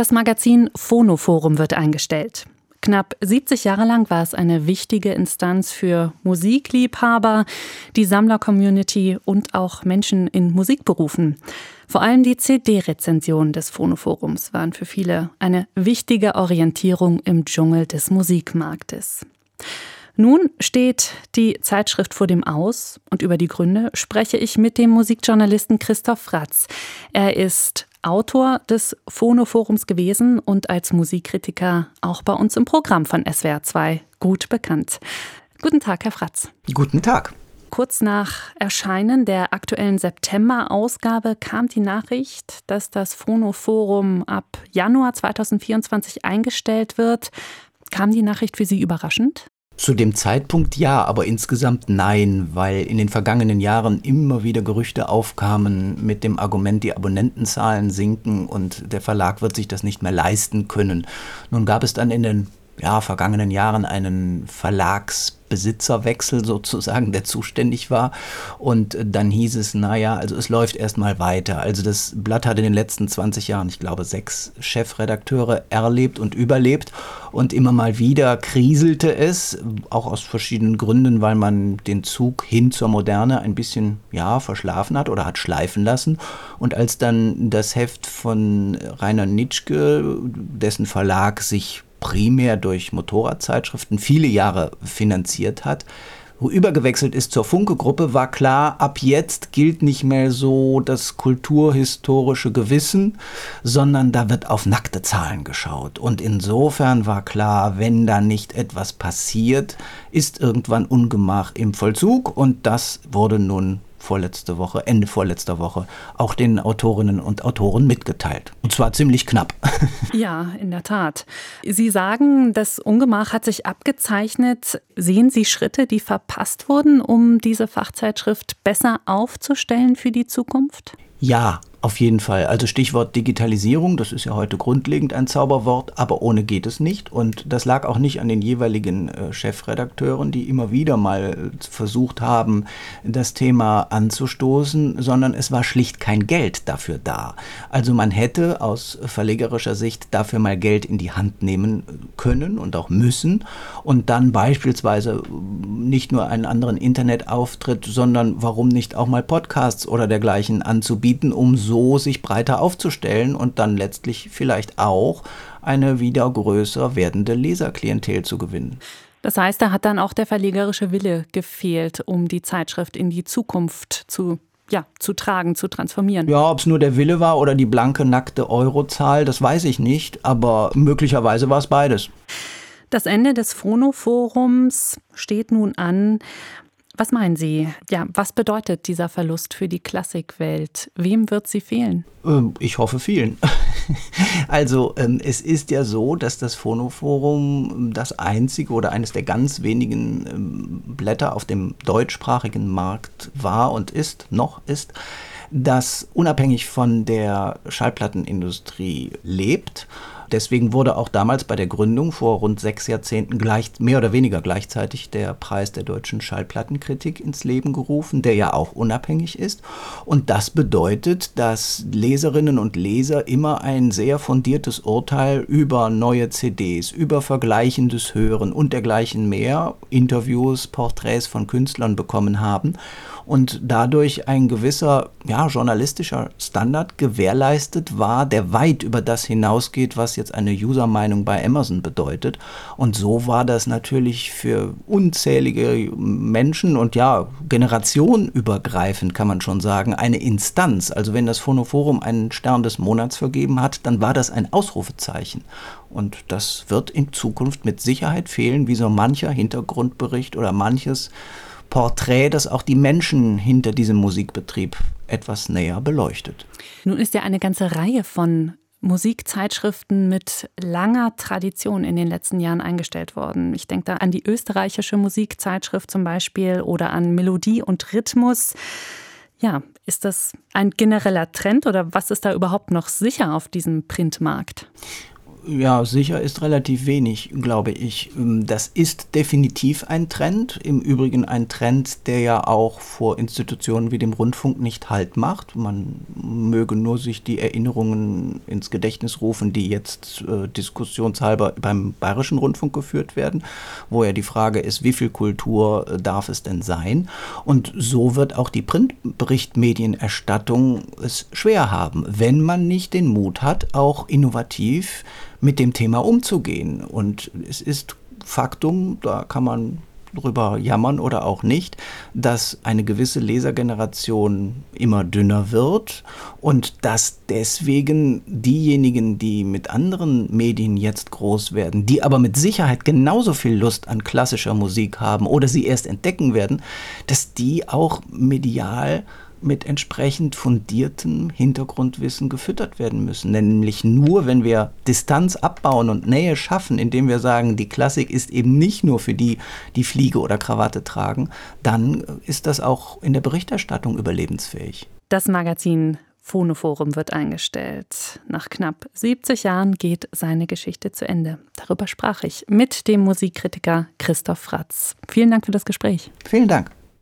Das Magazin Phonoforum wird eingestellt. Knapp 70 Jahre lang war es eine wichtige Instanz für Musikliebhaber, die Sammler-Community und auch Menschen in Musikberufen. Vor allem die CD-Rezensionen des Phonoforums waren für viele eine wichtige Orientierung im Dschungel des Musikmarktes. Nun steht die Zeitschrift vor dem Aus und über die Gründe spreche ich mit dem Musikjournalisten Christoph Fratz. Er ist Autor des Phonoforums gewesen und als Musikkritiker auch bei uns im Programm von SWR 2 gut bekannt. Guten Tag, Herr Fratz. Guten Tag. Kurz nach Erscheinen der aktuellen September-Ausgabe kam die Nachricht, dass das Phonoforum ab Januar 2024 eingestellt wird. Kam die Nachricht für Sie überraschend? Zu dem Zeitpunkt ja, aber insgesamt nein, weil in den vergangenen Jahren immer wieder Gerüchte aufkamen mit dem Argument, die Abonnentenzahlen sinken und der Verlag wird sich das nicht mehr leisten können. Nun gab es dann in den ja, vergangenen Jahren einen Verlagsbesitzerwechsel sozusagen, der zuständig war. Und dann hieß es, naja, also es läuft erstmal weiter. Also das Blatt hat in den letzten 20 Jahren, ich glaube, sechs Chefredakteure erlebt und überlebt. Und immer mal wieder kriselte es, auch aus verschiedenen Gründen, weil man den Zug hin zur Moderne ein bisschen, ja, verschlafen hat oder hat schleifen lassen. Und als dann das Heft von Rainer Nitschke, dessen Verlag sich primär durch Motorradzeitschriften viele Jahre finanziert hat, übergewechselt ist zur Funke-Gruppe, war klar, ab jetzt gilt nicht mehr so das kulturhistorische Gewissen, sondern da wird auf nackte Zahlen geschaut. Und insofern war klar, wenn da nicht etwas passiert, ist irgendwann Ungemach im Vollzug und das wurde nun vorletzte Woche, Ende vorletzter Woche, auch den Autorinnen und Autoren mitgeteilt. Und zwar ziemlich knapp. Ja, in der Tat. Sie sagen, das Ungemach hat sich abgezeichnet. Sehen Sie Schritte, die verpasst wurden, um diese Fachzeitschrift besser aufzustellen für die Zukunft? Ja, auf jeden Fall. Also Stichwort Digitalisierung, das ist ja heute grundlegend ein Zauberwort, aber ohne geht es nicht. Und das lag auch nicht an den jeweiligen äh, Chefredakteuren, die immer wieder mal versucht haben, das Thema anzustoßen, sondern es war schlicht kein Geld dafür da. Also man hätte aus verlegerischer Sicht dafür mal Geld in die Hand nehmen können und auch müssen und dann beispielsweise nicht nur einen anderen Internetauftritt, sondern warum nicht auch mal Podcasts oder dergleichen anzubieten, um so so sich breiter aufzustellen und dann letztlich vielleicht auch eine wieder größer werdende Leserklientel zu gewinnen. Das heißt, da hat dann auch der verlegerische Wille gefehlt, um die Zeitschrift in die Zukunft zu ja, zu tragen, zu transformieren. Ja, ob es nur der Wille war oder die blanke, nackte Eurozahl, das weiß ich nicht, aber möglicherweise war es beides. Das Ende des Phono-Forums steht nun an. Was meinen Sie? Ja, was bedeutet dieser Verlust für die Klassikwelt? Wem wird sie fehlen? Ähm, ich hoffe vielen. Also ähm, es ist ja so, dass das Phonoforum das einzige oder eines der ganz wenigen ähm, Blätter auf dem deutschsprachigen Markt war und ist, noch ist, das unabhängig von der Schallplattenindustrie lebt Deswegen wurde auch damals bei der Gründung vor rund sechs Jahrzehnten gleich, mehr oder weniger gleichzeitig der Preis der deutschen Schallplattenkritik ins Leben gerufen, der ja auch unabhängig ist. Und das bedeutet, dass Leserinnen und Leser immer ein sehr fundiertes Urteil über neue CDs, über vergleichendes Hören und dergleichen mehr, Interviews, Porträts von Künstlern bekommen haben und dadurch ein gewisser ja, journalistischer Standard gewährleistet war, der weit über das hinausgeht, was jetzt eine User-Meinung bei Amazon bedeutet. Und so war das natürlich für unzählige Menschen und ja, generationenübergreifend kann man schon sagen, eine Instanz. Also wenn das Phonoforum einen Stern des Monats vergeben hat, dann war das ein Ausrufezeichen. Und das wird in Zukunft mit Sicherheit fehlen, wie so mancher Hintergrundbericht oder manches Porträt, das auch die Menschen hinter diesem Musikbetrieb etwas näher beleuchtet. Nun ist ja eine ganze Reihe von Musikzeitschriften mit langer Tradition in den letzten Jahren eingestellt worden. Ich denke da an die österreichische Musikzeitschrift zum Beispiel oder an Melodie und Rhythmus. Ja, ist das ein genereller Trend oder was ist da überhaupt noch sicher auf diesem Printmarkt? Ja, sicher ist relativ wenig, glaube ich. Ähm, das ist definitiv ein Trend. Im Übrigen ein Trend, der ja auch vor Institutionen wie dem Rundfunk nicht Halt macht. Man möge nur sich die Erinnerungen ins Gedächtnis rufen, die jetzt äh, diskussionshalber beim Bayerischen Rundfunk geführt werden, wo ja die Frage ist, wie viel Kultur äh, darf es denn sein? Und so wird auch die Printberichtmedienerstattung es schwer haben, wenn man nicht den Mut hat, auch innovativ mit dem Thema umzugehen. Und es ist Faktum, da kann man drüber jammern oder auch nicht, dass eine gewisse Lesergeneration immer dünner wird und dass deswegen diejenigen, die mit anderen Medien jetzt groß werden, die aber mit Sicherheit genauso viel Lust an klassischer Musik haben oder sie erst entdecken werden, dass die auch medial mit entsprechend fundiertem Hintergrundwissen gefüttert werden müssen. Nämlich nur, wenn wir Distanz abbauen und Nähe schaffen, indem wir sagen, die Klassik ist eben nicht nur für die, die Fliege oder Krawatte tragen, dann ist das auch in der Berichterstattung überlebensfähig. Das Magazin Phonoforum wird eingestellt. Nach knapp 70 Jahren geht seine Geschichte zu Ende. Darüber sprach ich mit dem Musikkritiker Christoph Fratz. Vielen Dank für das Gespräch. Vielen Dank.